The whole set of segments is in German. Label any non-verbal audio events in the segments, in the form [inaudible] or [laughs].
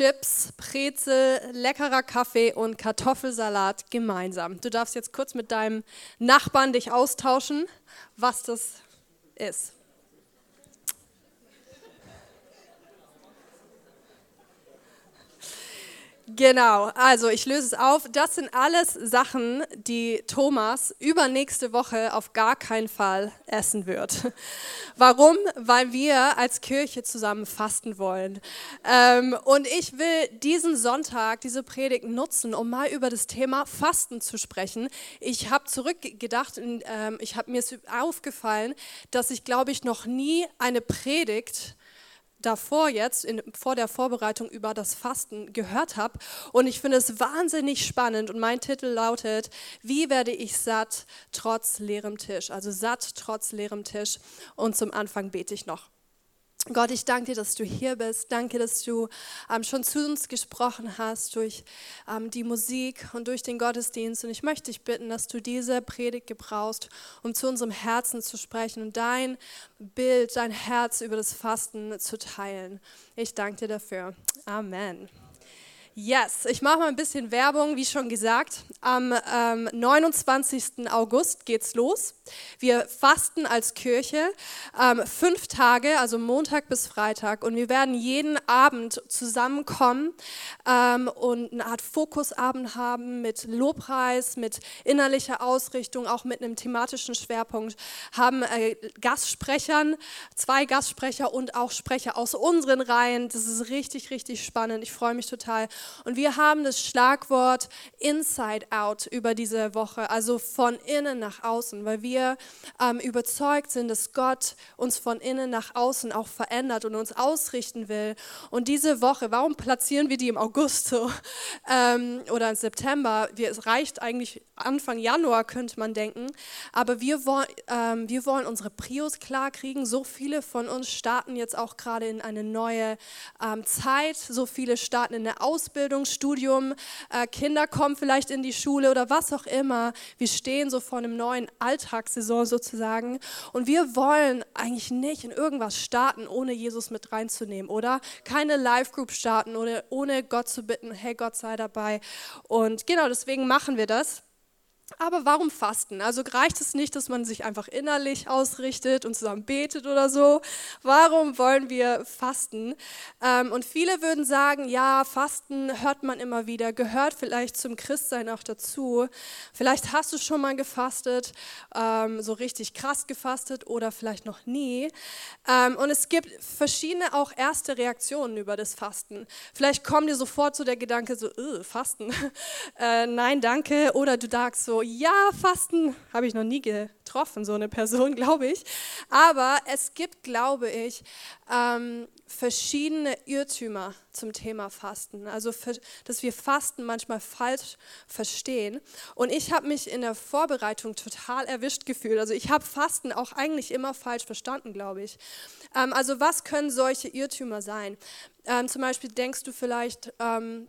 Chips, Brezel, leckerer Kaffee und Kartoffelsalat gemeinsam? Du darfst jetzt kurz mit deinem Nachbarn dich austauschen, was das ist. Genau, also ich löse es auf. Das sind alles Sachen, die Thomas übernächste Woche auf gar keinen Fall essen wird. [laughs] Warum? Weil wir als Kirche zusammen fasten wollen. Ähm, und ich will diesen Sonntag, diese Predigt nutzen, um mal über das Thema Fasten zu sprechen. Ich habe zurückgedacht ähm, ich habe mir aufgefallen, dass ich, glaube ich, noch nie eine Predigt davor jetzt, in, vor der Vorbereitung über das Fasten gehört habe. Und ich finde es wahnsinnig spannend. Und mein Titel lautet, wie werde ich satt trotz leerem Tisch? Also satt trotz leerem Tisch. Und zum Anfang bete ich noch. Gott, ich danke dir, dass du hier bist. Danke, dass du ähm, schon zu uns gesprochen hast durch ähm, die Musik und durch den Gottesdienst. Und ich möchte dich bitten, dass du diese Predigt gebrauchst, um zu unserem Herzen zu sprechen und dein Bild, dein Herz über das Fasten zu teilen. Ich danke dir dafür. Amen. Yes, ich mache mal ein bisschen Werbung, wie schon gesagt. Am ähm, 29. August geht's los. Wir fasten als Kirche ähm, fünf Tage, also Montag bis Freitag, und wir werden jeden Abend zusammenkommen ähm, und eine Art Fokusabend haben mit Lobpreis, mit innerlicher Ausrichtung, auch mit einem thematischen Schwerpunkt. Haben äh, Gastsprechern, zwei Gastsprecher und auch Sprecher aus unseren Reihen. Das ist richtig, richtig spannend. Ich freue mich total. Und wir haben das Schlagwort Inside Out über diese Woche, also von innen nach außen, weil wir ähm, überzeugt sind, dass Gott uns von innen nach außen auch verändert und uns ausrichten will. Und diese Woche, warum platzieren wir die im August so [laughs] ähm, oder im September? Wir, es reicht eigentlich Anfang Januar, könnte man denken. Aber wir, wollen, ähm, wir wollen unsere Prios klar kriegen. So viele von uns starten jetzt auch gerade in eine neue ähm, Zeit. So viele starten in der Ausbildung. Ausbildung, Studium, äh, Kinder kommen vielleicht in die Schule oder was auch immer. Wir stehen so vor einem neuen Alltagssaison sozusagen und wir wollen eigentlich nicht in irgendwas starten, ohne Jesus mit reinzunehmen, oder? Keine Live-Group starten oder ohne Gott zu bitten, hey Gott sei dabei. Und genau deswegen machen wir das. Aber warum fasten? Also reicht es nicht, dass man sich einfach innerlich ausrichtet und zusammen betet oder so? Warum wollen wir fasten? Ähm, und viele würden sagen, ja, Fasten hört man immer wieder, gehört vielleicht zum Christsein auch dazu. Vielleicht hast du schon mal gefastet, ähm, so richtig krass gefastet oder vielleicht noch nie. Ähm, und es gibt verschiedene auch erste Reaktionen über das Fasten. Vielleicht kommt dir sofort so der Gedanke so, Fasten, [laughs] äh, nein, danke. Oder du sagst so, ja, Fasten habe ich noch nie getroffen, so eine Person, [laughs] glaube ich. Aber es gibt, glaube ich, ähm, verschiedene Irrtümer zum Thema Fasten. Also, dass wir Fasten manchmal falsch verstehen. Und ich habe mich in der Vorbereitung total erwischt gefühlt. Also, ich habe Fasten auch eigentlich immer falsch verstanden, glaube ich. Ähm, also, was können solche Irrtümer sein? Ähm, zum Beispiel denkst du vielleicht, ähm,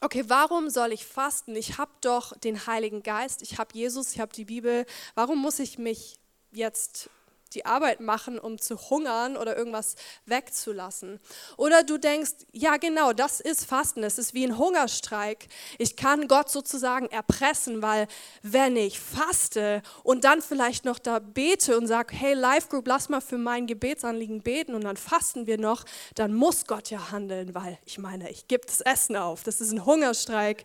okay, warum soll ich fasten? Ich habe doch den Heiligen Geist, ich habe Jesus, ich habe die Bibel. Warum muss ich mich jetzt die Arbeit machen, um zu hungern oder irgendwas wegzulassen. Oder du denkst, ja genau, das ist Fasten, es ist wie ein Hungerstreik. Ich kann Gott sozusagen erpressen, weil wenn ich faste und dann vielleicht noch da bete und sage, hey Life Group, lass mal für mein Gebetsanliegen beten und dann fasten wir noch, dann muss Gott ja handeln, weil ich meine, ich gebe das Essen auf, das ist ein Hungerstreik.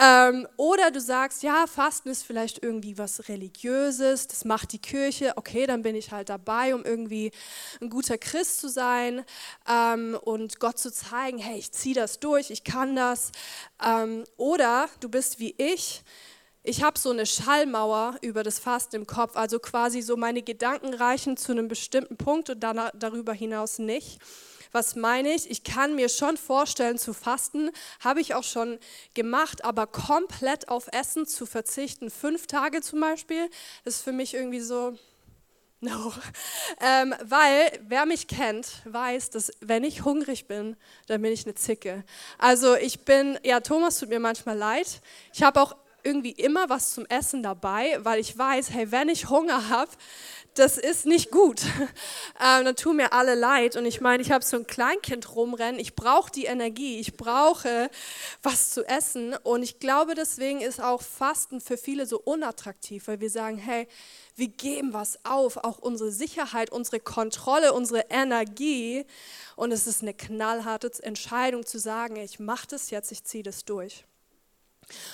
Ähm, oder du sagst, ja, Fasten ist vielleicht irgendwie was Religiöses, das macht die Kirche, okay, dann bin ich halt dabei, um irgendwie ein guter Christ zu sein ähm, und Gott zu zeigen, hey, ich ziehe das durch, ich kann das. Ähm, oder du bist wie ich, ich habe so eine Schallmauer über das Fasten im Kopf, also quasi so meine Gedanken reichen zu einem bestimmten Punkt und dann darüber hinaus nicht. Was meine ich? Ich kann mir schon vorstellen zu fasten, habe ich auch schon gemacht, aber komplett auf Essen zu verzichten, fünf Tage zum Beispiel, ist für mich irgendwie so, No. Ähm, weil wer mich kennt, weiß, dass wenn ich hungrig bin, dann bin ich eine Zicke. Also ich bin, ja, Thomas tut mir manchmal leid. Ich habe auch irgendwie immer was zum Essen dabei, weil ich weiß, hey, wenn ich Hunger habe, das ist nicht gut. [laughs] Ähm, dann tun mir alle leid. Und ich meine, ich habe so ein Kleinkind rumrennen. Ich brauche die Energie. Ich brauche was zu essen. Und ich glaube, deswegen ist auch Fasten für viele so unattraktiv, weil wir sagen, hey, wir geben was auf, auch unsere Sicherheit, unsere Kontrolle, unsere Energie. Und es ist eine knallharte Entscheidung zu sagen, ich mache das jetzt, ich ziehe das durch.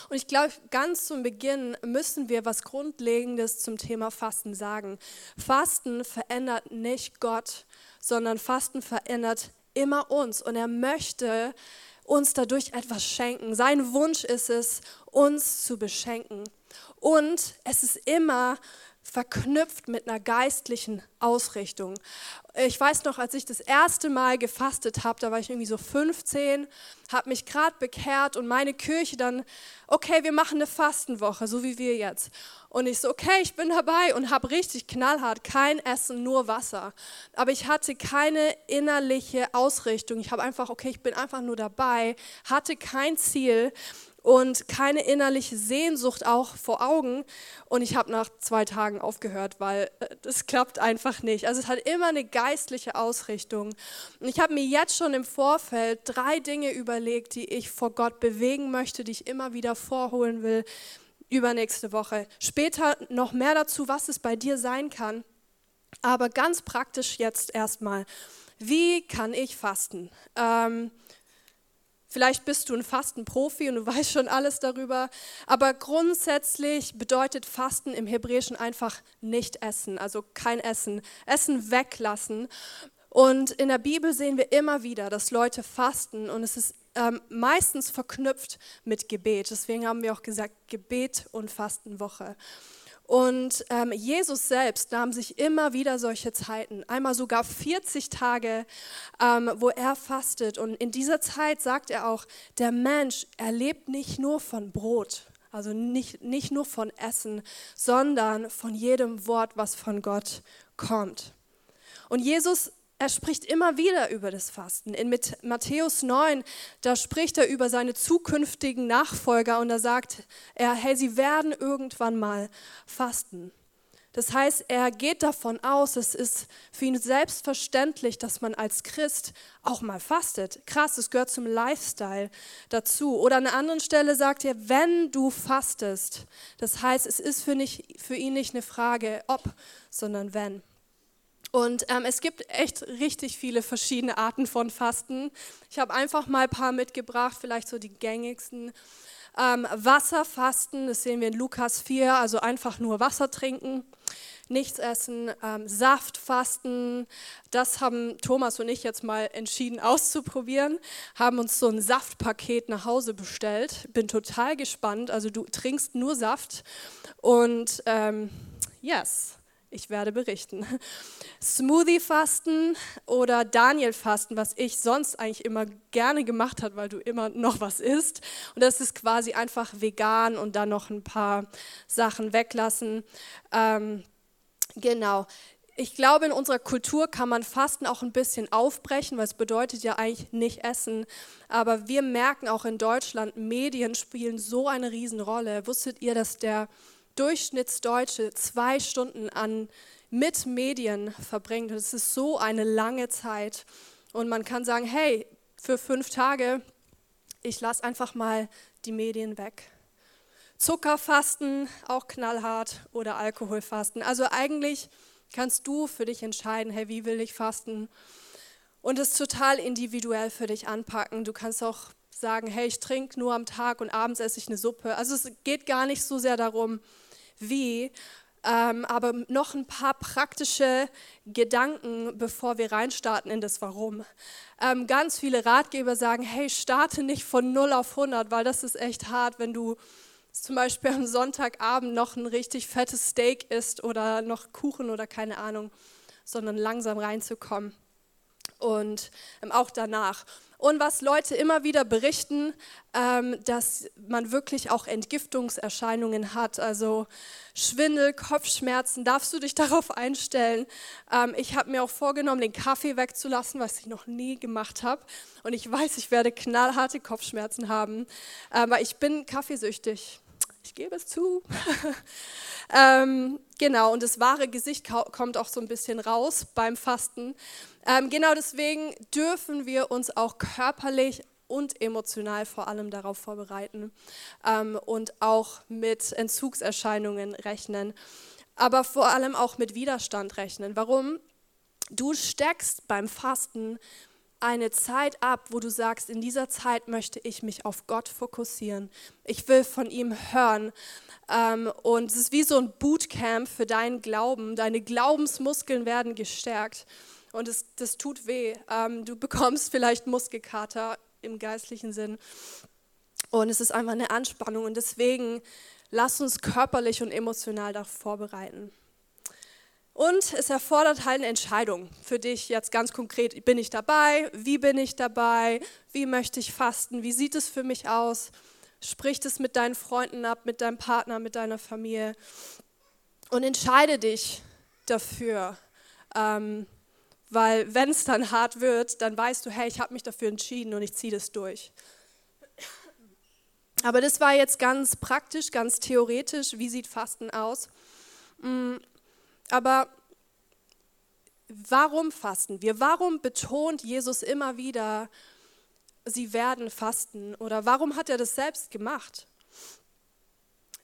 Und ich glaube, ganz zum Beginn müssen wir was Grundlegendes zum Thema Fasten sagen. Fasten verändert nicht Gott, sondern Fasten verändert immer uns. Und er möchte uns dadurch etwas schenken. Sein Wunsch ist es, uns zu beschenken. Und es ist immer verknüpft mit einer geistlichen Ausrichtung. Ich weiß noch, als ich das erste Mal gefastet habe, da war ich irgendwie so 15, habe mich gerade bekehrt und meine Kirche dann, okay, wir machen eine Fastenwoche, so wie wir jetzt. Und ich so, okay, ich bin dabei und habe richtig knallhart kein Essen, nur Wasser. Aber ich hatte keine innerliche Ausrichtung. Ich habe einfach, okay, ich bin einfach nur dabei, hatte kein Ziel und keine innerliche Sehnsucht auch vor Augen. Und ich habe nach zwei Tagen aufgehört, weil äh, das klappt einfach nicht. Also es hat immer eine geistliche Ausrichtung. Und ich habe mir jetzt schon im Vorfeld drei Dinge überlegt, die ich vor Gott bewegen möchte, die ich immer wieder vorholen will übernächste Woche. Später noch mehr dazu, was es bei dir sein kann. Aber ganz praktisch jetzt erstmal. Wie kann ich fasten? Ähm, Vielleicht bist du ein Fastenprofi und du [laughs] weißt schon alles darüber, aber grundsätzlich bedeutet Fasten im Hebräischen einfach nicht essen, also kein Essen, Essen weglassen. Und in der Bibel sehen wir immer wieder, dass Leute fasten und es ist ähm, meistens verknüpft mit Gebet. Deswegen haben wir auch gesagt, Gebet und Fastenwoche. Und ähm, Jesus selbst nahm sich immer wieder solche Zeiten, einmal sogar 40 Tage, ähm, wo er fastet. Und in dieser Zeit sagt er auch, der Mensch, er lebt nicht nur von Brot, also nicht, nicht nur von Essen, sondern von jedem Wort, was von Gott kommt. Und Jesus er spricht immer wieder über das Fasten. In Matthäus 9, da spricht er über seine zukünftigen Nachfolger und da sagt er, hey, sie werden irgendwann mal fasten. Das heißt, er geht davon aus, es ist für ihn selbstverständlich, dass man als Christ auch mal fastet. Krass, es gehört zum Lifestyle dazu. Oder an einer anderen Stelle sagt er, wenn du fastest, das heißt, es ist für, nicht, für ihn nicht eine Frage ob, sondern wenn. Und ähm, es gibt echt richtig viele verschiedene Arten von Fasten. Ich habe einfach mal ein paar mitgebracht, vielleicht so die gängigsten. Ähm, Wasserfasten, das sehen wir in Lukas 4, also einfach nur Wasser trinken, nichts essen. Ähm, Saftfasten, das haben Thomas und ich jetzt mal entschieden auszuprobieren, haben uns so ein Saftpaket nach Hause bestellt. Bin total gespannt, also du trinkst nur Saft und ähm, yes ich werde berichten. Smoothie-Fasten oder Daniel-Fasten, was ich sonst eigentlich immer gerne gemacht habe, weil du immer noch was isst. Und das ist quasi einfach vegan und dann noch ein paar Sachen weglassen. Ähm, genau. Ich glaube, in unserer Kultur kann man Fasten auch ein bisschen aufbrechen, weil es bedeutet ja eigentlich nicht essen. Aber wir merken auch in Deutschland, Medien spielen so eine Riesenrolle. Wusstet ihr, dass der Durchschnittsdeutsche zwei Stunden an, mit Medien verbringt. Das ist so eine lange Zeit. Und man kann sagen, hey, für fünf Tage, ich lasse einfach mal die Medien weg. Zuckerfasten, auch knallhart, oder Alkoholfasten. Also eigentlich kannst du für dich entscheiden, hey, wie will ich fasten? Und es total individuell für dich anpacken. Du kannst auch sagen, hey, ich trinke nur am Tag und abends esse ich eine Suppe. Also es geht gar nicht so sehr darum, wie. Ähm, aber noch ein paar praktische Gedanken, bevor wir reinstarten in das Warum. Ähm, ganz viele Ratgeber sagen, hey, starte nicht von 0 auf 100, weil das ist echt hart, wenn du zum Beispiel am Sonntagabend noch ein richtig fettes Steak isst oder noch Kuchen oder keine Ahnung, sondern langsam reinzukommen. und ähm, auch danach. Und was Leute immer wieder berichten, ähm, dass man wirklich auch Entgiftungserscheinungen hat, also Schwindel, Kopfschmerzen, darfst du dich [laughs] darauf einstellen. Ähm, ich habe mir auch vorgenommen, den Kaffee wegzulassen, was ich noch nie gemacht habe. Und ich weiß, ich werde knallharte Kopfschmerzen haben, aber ich bin kaffeesüchtig. Ich gebe es zu. [laughs] ähm, genau, und das wahre Gesicht kommt auch so ein bisschen raus beim Fasten. Ähm, genau deswegen dürfen wir uns auch körperlich und emotional vor allem darauf vorbereiten ähm, und auch mit Entzugserscheinungen rechnen, aber vor allem auch mit Widerstand rechnen. Warum? Du steckst beim Fasten eine Zeit ab, wo du sagst, in dieser Zeit möchte ich mich auf Gott fokussieren. Ich will von ihm hören. Ähm, und es ist wie so ein Bootcamp für deinen Glauben. Deine Glaubensmuskeln werden gestärkt. Und es, das tut weh. Ähm, du [laughs] bekommst vielleicht Muskelkater im geistlichen Sinn. Und es ist einfach eine Anspannung. Und deswegen lass uns körperlich und emotional darauf vorbereiten. Und es erfordert halt eine Entscheidung für dich jetzt ganz konkret. Bin ich dabei? Wie bin ich dabei? Wie möchte ich fasten? Wie sieht es für mich aus? Sprich es mit deinen Freunden ab, mit deinem Partner, mit deiner Familie. Und entscheide dich dafür. Ähm, weil wenn es dann hart wird, dann weißt du, hey, ich habe mich dafür entschieden und ich ziehe das durch. Aber das war jetzt ganz praktisch, ganz theoretisch. Wie sieht Fasten aus? Mm, aber warum fasten wir? Warum betont Jesus immer wieder, sie werden fasten? Oder warum hat er das selbst gemacht?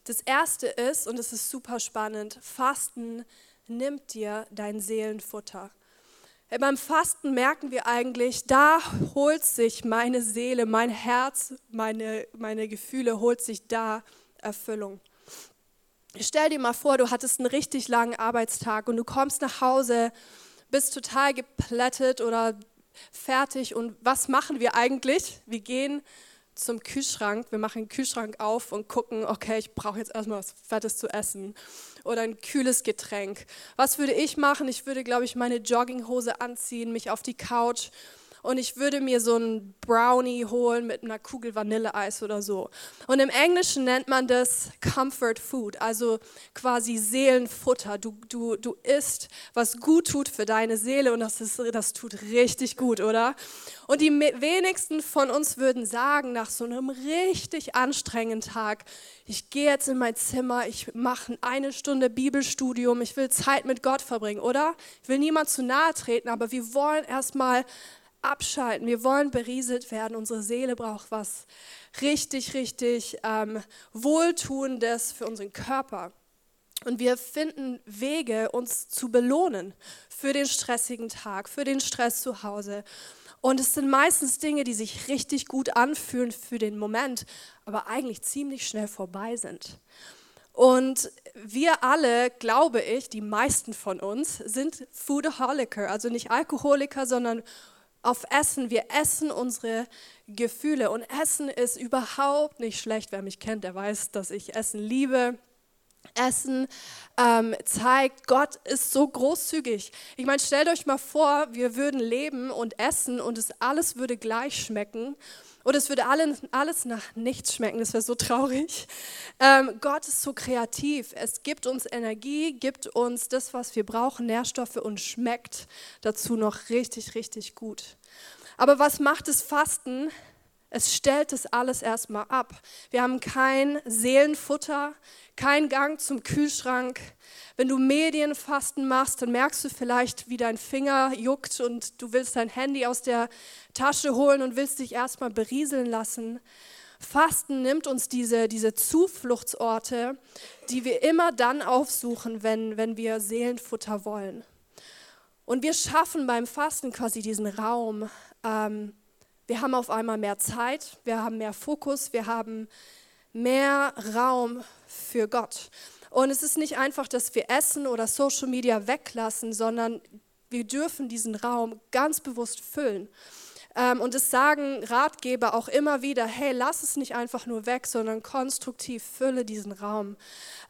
Das Erste ist, und es ist super spannend, Fasten nimmt dir dein Seelenfutter. Beim Fasten merken wir eigentlich, da holt sich meine Seele, mein Herz, meine, meine Gefühle, holt sich da Erfüllung. Stell dir mal vor, du hattest einen richtig langen Arbeitstag und du kommst nach Hause, bist total geplättet oder fertig und was machen wir eigentlich? Wir gehen zum Kühlschrank, wir machen den Kühlschrank auf und gucken, okay, ich brauche jetzt erstmal was Fettes zu essen oder ein kühles Getränk. Was würde ich machen? Ich würde, glaube ich, meine Jogginghose anziehen, mich auf die Couch und ich würde mir so einen Brownie holen mit einer Kugel Vanilleeis oder so. Und im Englischen nennt man das Comfort Food, also quasi Seelenfutter. Du, du, du isst, was gut tut für deine Seele und das, ist, das tut richtig gut, oder? Und die wenigsten von uns würden sagen, nach so einem richtig anstrengenden Tag, ich gehe jetzt in mein Zimmer, ich mache eine Stunde Bibelstudium, ich will Zeit mit Gott verbringen, oder? Ich will niemand zu nahe treten, aber wir wollen erstmal abschalten. Wir wollen berieselt werden. Unsere Seele braucht was richtig, richtig ähm, Wohltuendes für unseren Körper. Und wir finden Wege, uns zu belohnen für den stressigen Tag, für den Stress zu Hause. Und es sind meistens Dinge, die sich richtig gut anfühlen für den Moment, aber eigentlich ziemlich schnell vorbei sind. Und wir alle, glaube ich, die meisten von uns, sind Foodaholiker, also nicht Alkoholiker, sondern auf Essen. Wir essen unsere Gefühle und Essen ist überhaupt nicht schlecht. Wer mich kennt, der weiß, dass ich Essen liebe. Essen ähm, zeigt, Gott ist so großzügig. Ich meine, stellt euch mal vor, wir würden leben und essen und es alles würde gleich schmecken oder es würde alles, alles nach nichts schmecken. Das wäre so traurig. Ähm, Gott ist so kreativ. Es gibt uns Energie, gibt uns das, was wir brauchen, Nährstoffe und schmeckt dazu noch richtig, richtig gut. Aber was macht das Fasten? Es stellt das alles erstmal ab. Wir haben kein Seelenfutter, kein Gang zum Kühlschrank. Wenn du Medienfasten machst, dann merkst du vielleicht, wie dein Finger juckt und du willst dein Handy aus der Tasche holen und willst dich erstmal berieseln lassen. Fasten nimmt uns diese, diese Zufluchtsorte, die wir immer dann aufsuchen, wenn, wenn wir Seelenfutter wollen. Und wir schaffen beim Fasten quasi diesen Raum, ähm, wir haben auf einmal mehr Zeit, wir haben mehr Fokus, wir haben mehr Raum für Gott. Und es ist nicht einfach, dass wir Essen oder Social Media weglassen, sondern wir dürfen diesen Raum ganz bewusst füllen. Ähm, und es sagen Ratgeber auch immer wieder, hey, lass es nicht einfach nur weg, sondern konstruktiv fülle diesen Raum.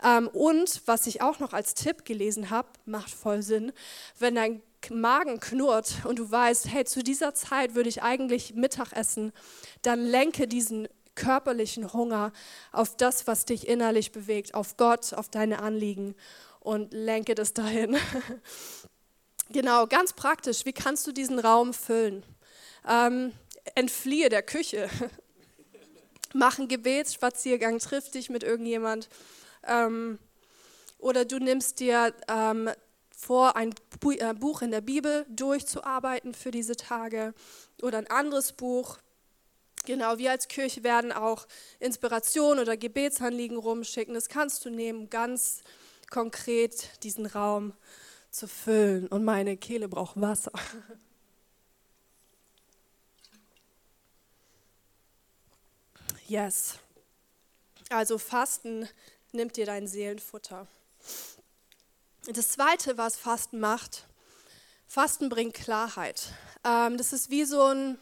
Ähm, und was ich auch noch als Tipp gelesen habe, macht voll Sinn, wenn dein Magen knurrt und du weißt, hey, zu dieser Zeit würde ich eigentlich Mittag essen, dann lenke diesen körperlichen Hunger auf das, was dich innerlich bewegt, auf Gott, auf deine Anliegen und lenke das dahin. [laughs] genau, ganz praktisch, wie kannst du diesen Raum füllen? Ähm, entfliehe der Küche. [laughs] Mach einen Gebetsspaziergang, triff dich mit irgendjemand. Ähm, oder du nimmst dir ähm, vor, ein äh, Buch in der Bibel durchzuarbeiten für diese Tage oder ein anderes Buch. Genau, wir als Kirche werden auch Inspiration oder Gebetsanliegen rumschicken. Das kannst du nehmen, ganz konkret diesen Raum zu füllen. Und meine Kehle braucht Wasser. [laughs] Yes. Also Fasten nimmt dir dein Seelenfutter. Das Zweite, was Fasten macht, Fasten bringt Klarheit. Ähm, das ist wie so ein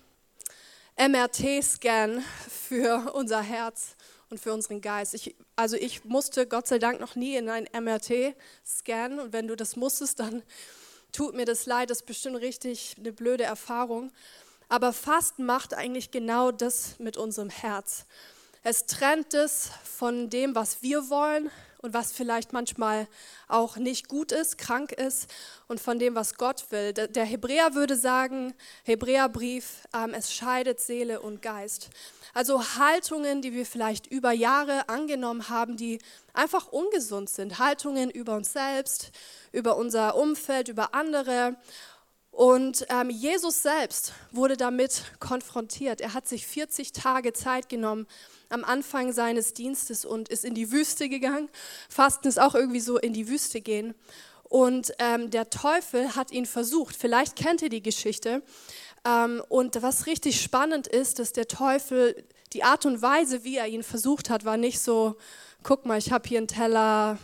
MRT-Scan für unser Herz und für unseren Geist. Ich, also ich musste Gott sei Dank noch nie in ein MRT scannen und wenn du das musstest, dann tut mir das leid, das ist bestimmt richtig eine blöde Erfahrung. Aber Fasten macht eigentlich genau das mit unserem Herz. Es trennt es von dem, was wir wollen und was vielleicht manchmal auch nicht gut ist, krank ist und von dem, was Gott will. Der Hebräer würde sagen, Hebräerbrief, ähm, es scheidet Seele und Geist. Also Haltungen, die wir vielleicht über Jahre angenommen haben, die einfach ungesund sind. Haltungen über uns selbst, über unser Umfeld, über andere. Und ähm, Jesus selbst wurde damit konfrontiert. Er hat sich 40 Tage Zeit genommen am Anfang seines Dienstes und ist in die Wüste gegangen. Fasten ist auch irgendwie so in die Wüste gehen. Und ähm, der Teufel hat ihn versucht. Vielleicht kennt ihr die Geschichte. Ähm, und was richtig spannend ist, dass der Teufel, die Art und Weise, wie er ihn versucht hat, war nicht so, guck mal, ich habe hier einen Teller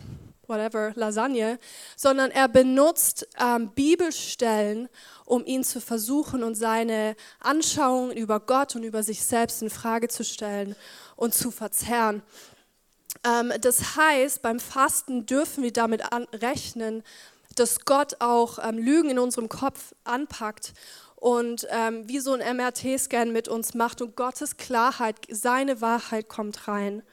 whatever, Lasagne, sondern er benutzt ähm, Bibelstellen, um ihn zu versuchen und seine Anschauungen über Gott und über sich selbst in Frage zu stellen und zu verzerren. Ähm, das heißt, beim Fasten dürfen wir damit rechnen, dass Gott auch ähm, Lügen in unserem Kopf anpackt und ähm, wie so ein MRT-Scan mit uns macht und Gottes Klarheit, seine Wahrheit kommt rein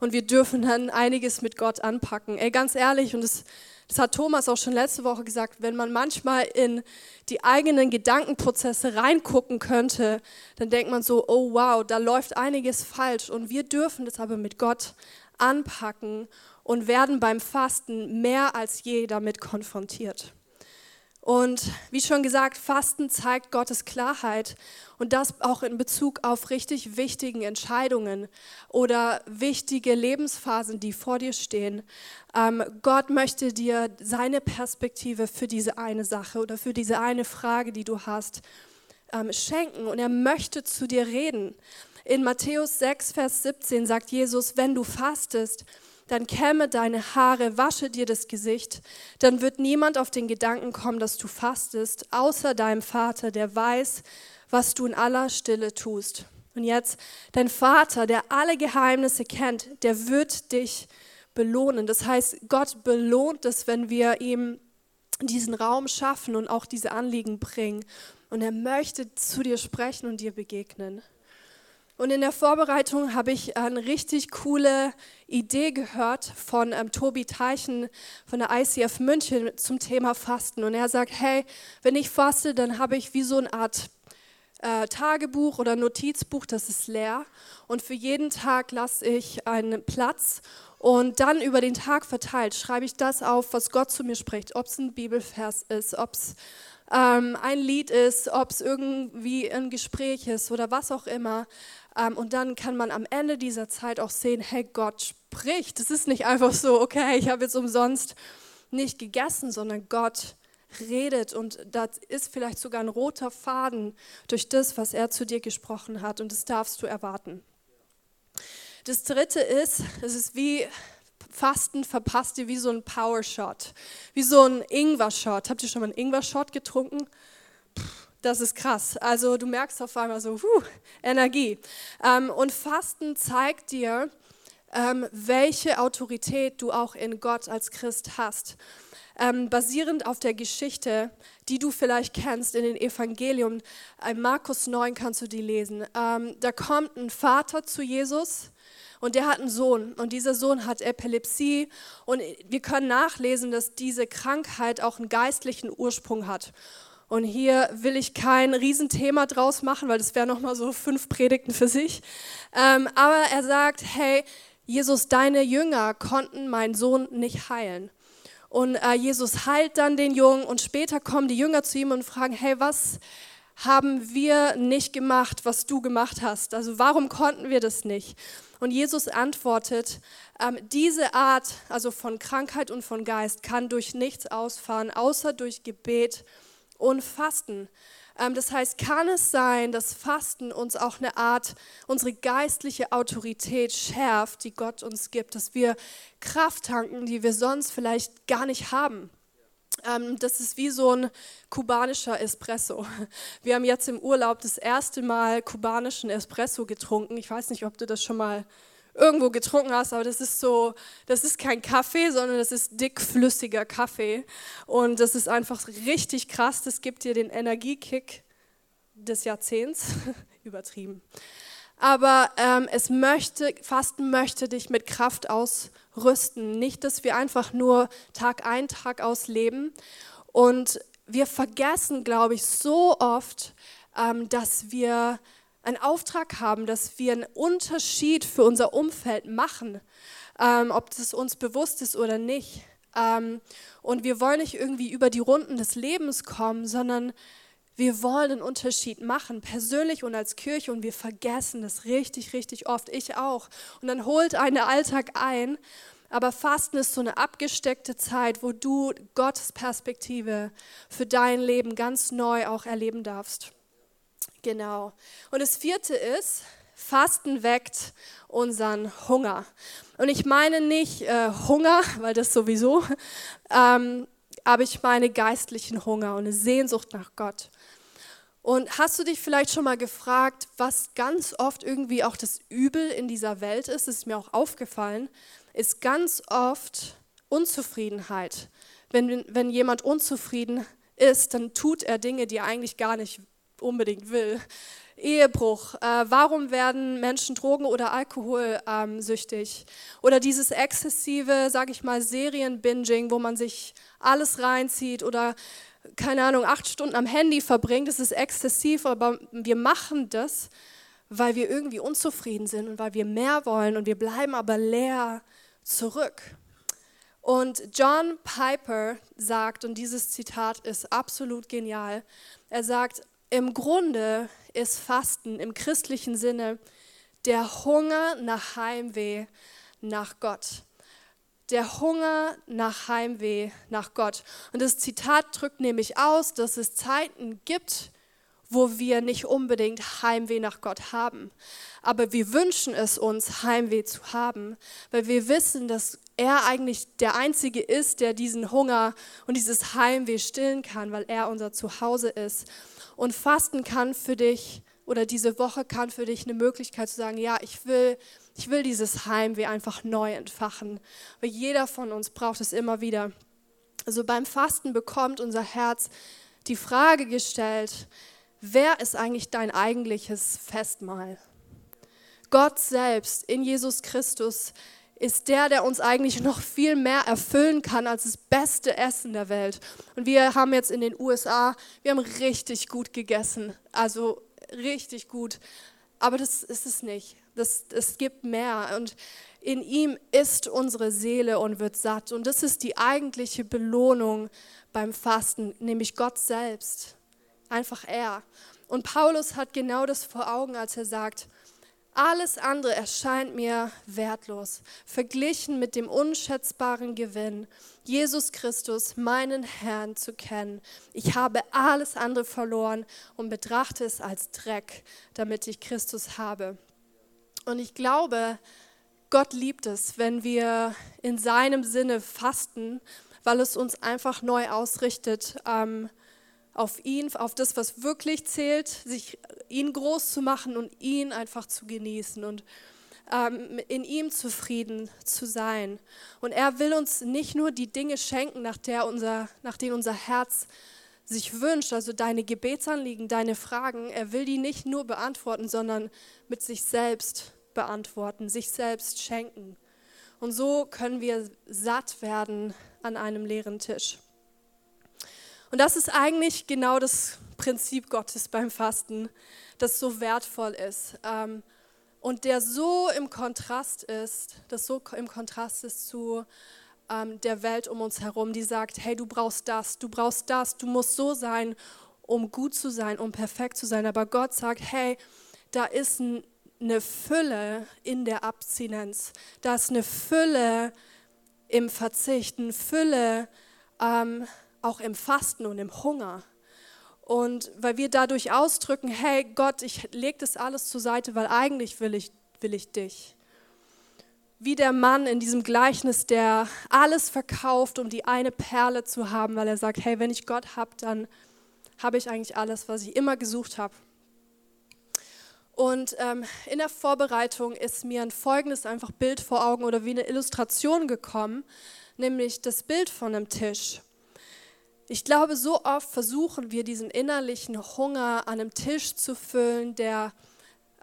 und wir dürfen dann einiges mit Gott anpacken. Ey, ganz ehrlich, und das, das hat Thomas auch schon letzte Woche gesagt, wenn man manchmal in die eigenen Gedankenprozesse reingucken könnte, dann denkt man so, oh wow, da läuft einiges falsch. Und wir dürfen das aber mit Gott anpacken und werden beim Fasten mehr als je damit konfrontiert. Und wie schon gesagt, Fasten zeigt Gottes Klarheit und das auch in Bezug auf richtig wichtigen Entscheidungen oder wichtige Lebensphasen, die vor dir stehen. Ähm, Gott möchte dir seine Perspektive für diese eine Sache oder für diese eine Frage, die du hast, ähm, schenken und er möchte zu dir reden. In Matthäus 6, Vers 17 sagt Jesus, wenn du fastest, dann kämme deine Haare, wasche dir das Gesicht, dann wird niemand auf den Gedanken kommen, dass du fastest, außer deinem Vater, der weiß, was du in aller Stille tust. Und jetzt, dein Vater, der alle Geheimnisse kennt, der wird dich belohnen. Das heißt, Gott belohnt es, wenn wir ihm diesen Raum schaffen und auch diese Anliegen bringen. Und er möchte zu dir sprechen und dir begegnen. Und in der Vorbereitung habe ich eine richtig coole Idee gehört von ähm, Tobi Teichen von der ICF München zum Thema Fasten. Und er sagt, hey, wenn ich faste, dann habe ich wie so eine Art äh, Tagebuch oder Notizbuch, das ist leer. Und für jeden Tag lasse ich einen Platz und dann über den Tag verteilt schreibe ich das auf, was Gott zu mir spricht, ob es ein Bibelvers ist, ob es ähm, ein Lied ist, ob es irgendwie ein Gespräch ist oder was auch immer. Ähm, und dann kann man am Ende dieser Zeit auch sehen, hey, Gott spricht. Es ist nicht einfach so, okay, ich habe jetzt umsonst nicht gegessen, sondern Gott redet und das ist vielleicht sogar ein roter Faden durch das, was er zu dir gesprochen hat und das darfst du erwarten. Das dritte ist, es ist wie Fasten verpasst ihr wie so ein Power Shot, wie so ein Ingwer Shot. Habt ihr schon mal einen Ingwer Shot getrunken? Das ist krass. Also du merkst auf einmal so, puh, Energie. Ähm, und Fasten zeigt dir, ähm, welche Autorität du auch in Gott als Christ hast. ähm, basierend auf der Geschichte, die du vielleicht kennst in den Evangelium. In Markus 9 kannst du die lesen. Ähm, da kommt ein Vater zu Jesus und der hat einen Sohn und dieser Sohn hat Epilepsie und wir können nachlesen, dass diese Krankheit auch einen geistlichen Ursprung hat. Und hier will ich kein Riesenthema draus machen, weil das wäre nochmal so fünf Predigten für sich. Ähm, aber er sagt, hey, Jesus, deine Jünger konnten meinen Sohn nicht heilen. Und äh, Jesus heilt dann den Jungen und später kommen die Jünger zu ihm und fragen, hey, was haben wir nicht gemacht, was du gemacht hast? Also warum konnten wir das nicht? Und Jesus antwortet, ähm, diese Art, also von Krankheit und von Geist, kann durch nichts ausfahren, außer durch Gebet Fasten. Ähm, das heißt, kann es sein, dass Fasten uns auch eine Art, unsere geistliche Autorität schärft, die Gott uns gibt, dass wir Kraft tanken, die wir sonst vielleicht gar nicht haben. Ähm, das ist wie so ein kubanischer Espresso. Wir haben jetzt im Urlaub das erste Mal kubanischen Espresso getrunken. Ich weiß nicht, ob du das schon mal irgendwo getrunken hast, aber das ist so, das ist kein Kaffee, sondern das ist dickflüssiger Kaffee und das ist einfach richtig krass. Das gibt dir den Energiekick des Jahrzehnts, [laughs] übertrieben. Aber ähm, es möchte, Fasten möchte dich mit Kraft ausrüsten. Nicht, dass wir einfach nur Tag ein, Tag aus leben. Und wir vergessen, glaube ich, so oft, ähm, dass wir einen Auftrag haben, dass wir einen Unterschied für unser Umfeld machen, ähm, ob das uns bewusst ist oder nicht. Ähm, und wir wollen nicht irgendwie über die Runden des Lebens kommen, sondern wir wollen einen Unterschied machen, persönlich und als Kirche, und wir vergessen das richtig, richtig oft, ich auch. Und dann holt einen Alltag ein, aber Fasten ist so eine abgesteckte Zeit, wo du Gottes Perspektive für dein Leben ganz neu auch erleben darfst. Genau. Und das vierte ist, Fasten weckt unseren Hunger. Und ich meine nicht äh, Hunger, weil das sowieso, ähm, aber ich meine geistlichen Hunger und eine Sehnsucht nach Gott. Und hast du dich vielleicht schon mal gefragt, was ganz oft irgendwie auch das Übel in dieser Welt ist? Das ist mir auch aufgefallen, ist ganz oft Unzufriedenheit. Wenn, wenn jemand unzufrieden ist, dann tut er Dinge, die er eigentlich gar nicht unbedingt will. Ehebruch. Äh, warum werden Menschen Drogen- oder Alkoholsüchtig? Ähm, oder dieses exzessive, sage ich mal, Serienbinging, wo man sich alles reinzieht oder keine Ahnung, acht Stunden am Handy verbringt. Das ist exzessiv, aber wir machen das, weil wir irgendwie unzufrieden sind und weil wir mehr wollen und wir bleiben aber leer zurück. Und John Piper sagt, und dieses Zitat ist absolut genial, er sagt, im Grunde ist Fasten im christlichen Sinne der Hunger nach Heimweh nach Gott. Der Hunger nach Heimweh nach Gott. Und das Zitat drückt nämlich aus, dass es Zeiten gibt, wo wir nicht unbedingt Heimweh nach Gott haben. Aber wir wünschen es uns, Heimweh zu haben, weil wir wissen, dass er eigentlich der Einzige ist, der diesen Hunger und dieses Heimweh stillen kann, weil er unser Zuhause ist. Und Fasten kann für dich oder diese Woche kann für dich eine Möglichkeit zu sagen, ja, ich will, ich will dieses Heimweh einfach neu entfachen. Weil jeder von uns braucht es immer wieder. Also beim Fasten bekommt unser Herz die Frage gestellt, wer ist eigentlich dein eigentliches Festmahl? Gott selbst in Jesus Christus ist der, der uns eigentlich noch viel mehr erfüllen kann als das beste Essen der Welt. Und wir haben jetzt in den USA, wir haben richtig gut gegessen, also richtig gut. Aber das ist es nicht. Das, es gibt mehr. Und in ihm ist unsere Seele und wird satt. Und das ist die eigentliche Belohnung beim Fasten, nämlich Gott selbst. Einfach er. Und Paulus hat genau das vor Augen, als er sagt, alles andere erscheint mir wertlos, verglichen mit dem unschätzbaren Gewinn, Jesus Christus, meinen Herrn, zu kennen. Ich habe alles andere verloren und betrachte es als Dreck, damit ich Christus habe. Und ich glaube, Gott liebt es, wenn wir in seinem Sinne fasten, weil es uns einfach neu ausrichtet. Ähm, auf ihn, auf das, was wirklich zählt, sich ihn groß zu machen und ihn einfach zu genießen. Und ähm, in ihm zufrieden zu sein. Und er will uns nicht nur die Dinge schenken, nach, der unser, nach denen unser Herz sich wünscht, also deine Gebetsanliegen, deine Fragen. Er will die nicht nur beantworten, sondern mit sich selbst beantworten, sich selbst schenken. Und so können wir satt werden an einem leeren Tisch. Und das ist eigentlich genau das Prinzip Gottes beim Fasten, das so wertvoll ist. Ähm, und der so im Kontrast ist, das so im Kontrast ist zu ähm, der Welt um uns herum, die sagt, hey, du brauchst das, du brauchst das, du musst so sein, um gut zu sein, um perfekt zu sein. Aber Gott sagt, hey, da ist ein, eine Fülle in der Abstinenz, da ist eine Fülle im Verzicht, eine Fülle ähm, auch im Fasten und im Hunger. Und weil wir dadurch ausdrücken, hey Gott, ich lege das alles zur Seite, weil eigentlich will ich, will ich dich. Wie der Mann in diesem Gleichnis, der alles verkauft, um die eine Perle zu haben, weil er sagt, hey, wenn ich Gott habe, dann habe ich eigentlich alles, was ich immer gesucht habe. Und ähm, in der Vorbereitung ist mir ein folgendes einfach Bild vor Augen oder wie eine Illustration gekommen, nämlich das Bild von einem Tisch. Ich glaube, so oft versuchen wir diesen innerlichen Hunger an einem Tisch zu füllen, der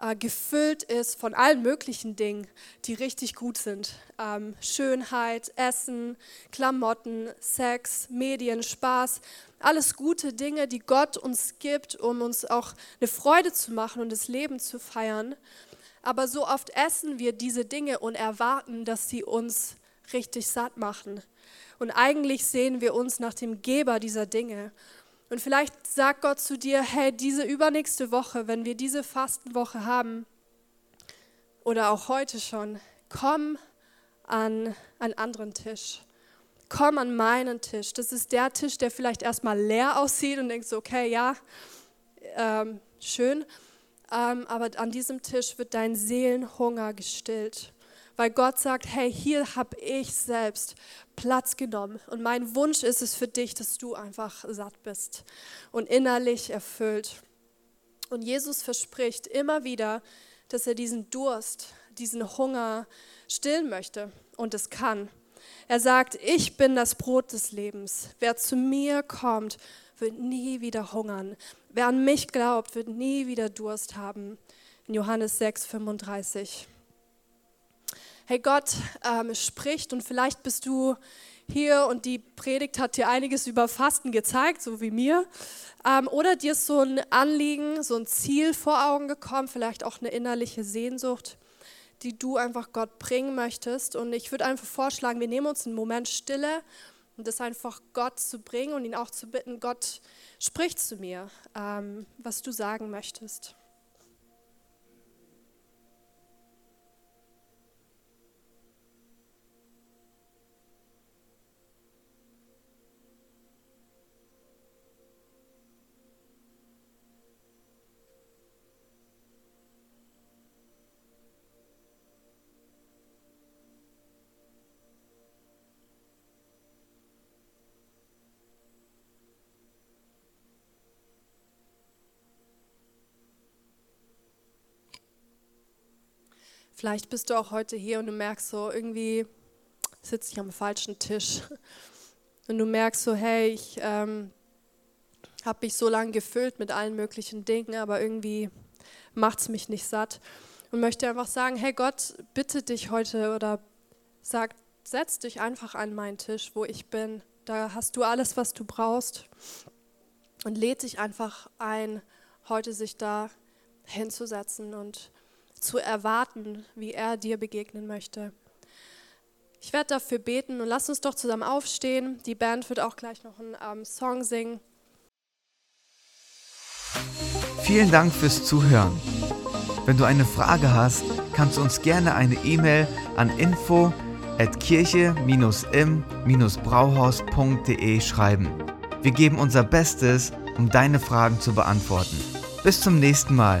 äh, gefüllt ist von allen möglichen Dingen, die richtig gut sind. Ähm, Schönheit, Essen, Klamotten, Sex, Medien, Spaß, alles gute Dinge, die Gott uns gibt, um uns auch eine Freude zu machen und das Leben zu feiern. Aber so oft essen wir diese Dinge und erwarten, dass sie uns richtig satt machen. Und eigentlich sehen wir uns nach dem Geber dieser Dinge. Und vielleicht sagt Gott zu dir, hey, diese übernächste Woche, wenn wir diese Fastenwoche haben, oder auch heute schon, komm an einen anderen Tisch. Komm an meinen Tisch. Das ist der Tisch, der vielleicht erstmal leer aussieht und denkst, okay, ja, ähm, schön. Ähm, aber an diesem Tisch wird dein Seelenhunger gestillt weil Gott sagt, hey, hier habe ich selbst Platz genommen und mein Wunsch ist es für dich, dass du einfach satt bist und innerlich erfüllt. Und Jesus verspricht immer wieder, dass er diesen Durst, diesen Hunger stillen möchte und es kann. Er sagt, ich bin das Brot des Lebens. Wer zu mir kommt, wird nie wieder hungern. Wer an mich glaubt, wird nie wieder Durst haben. In Johannes 6, 35 hey, Gott ähm, spricht und vielleicht bist du hier und die Predigt hat dir einiges über Fasten gezeigt, so wie mir. Ähm, oder dir ist so ein Anliegen, so ein Ziel vor Augen gekommen, vielleicht auch eine innerliche Sehnsucht, die du einfach Gott bringen möchtest. Und ich würde einfach vorschlagen, wir nehmen uns einen Moment Stille und das einfach Gott zu bringen und ihn auch zu bitten, Gott, sprich zu mir, ähm, was du sagen möchtest. Vielleicht bist du auch heute hier und du merkst so, irgendwie sitze ich am falschen Tisch. [laughs] Und du merkst so, hey, ich ähm, habe mich so lange gefüllt mit allen möglichen Dingen, aber irgendwie macht es mich nicht satt. Und möchte einfach sagen, hey Gott, bitte dich heute oder sag, setz dich einfach an meinen Tisch, wo ich bin. Da hast du alles, was du brauchst. Und lädt dich einfach ein, heute sich da hinzusetzen und zu erwarten, wie er dir begegnen möchte. Ich werde dafür beten und lass uns doch zusammen aufstehen. Die Band wird auch gleich noch einen ähm, Song singen. Vielen Dank fürs Zuhören. Wenn du eine Frage hast, kannst du uns gerne eine E-Mail an info at kirche-im-brauhaus.de schreiben. Wir geben unser Bestes, um deine Fragen zu beantworten. Bis zum nächsten Mal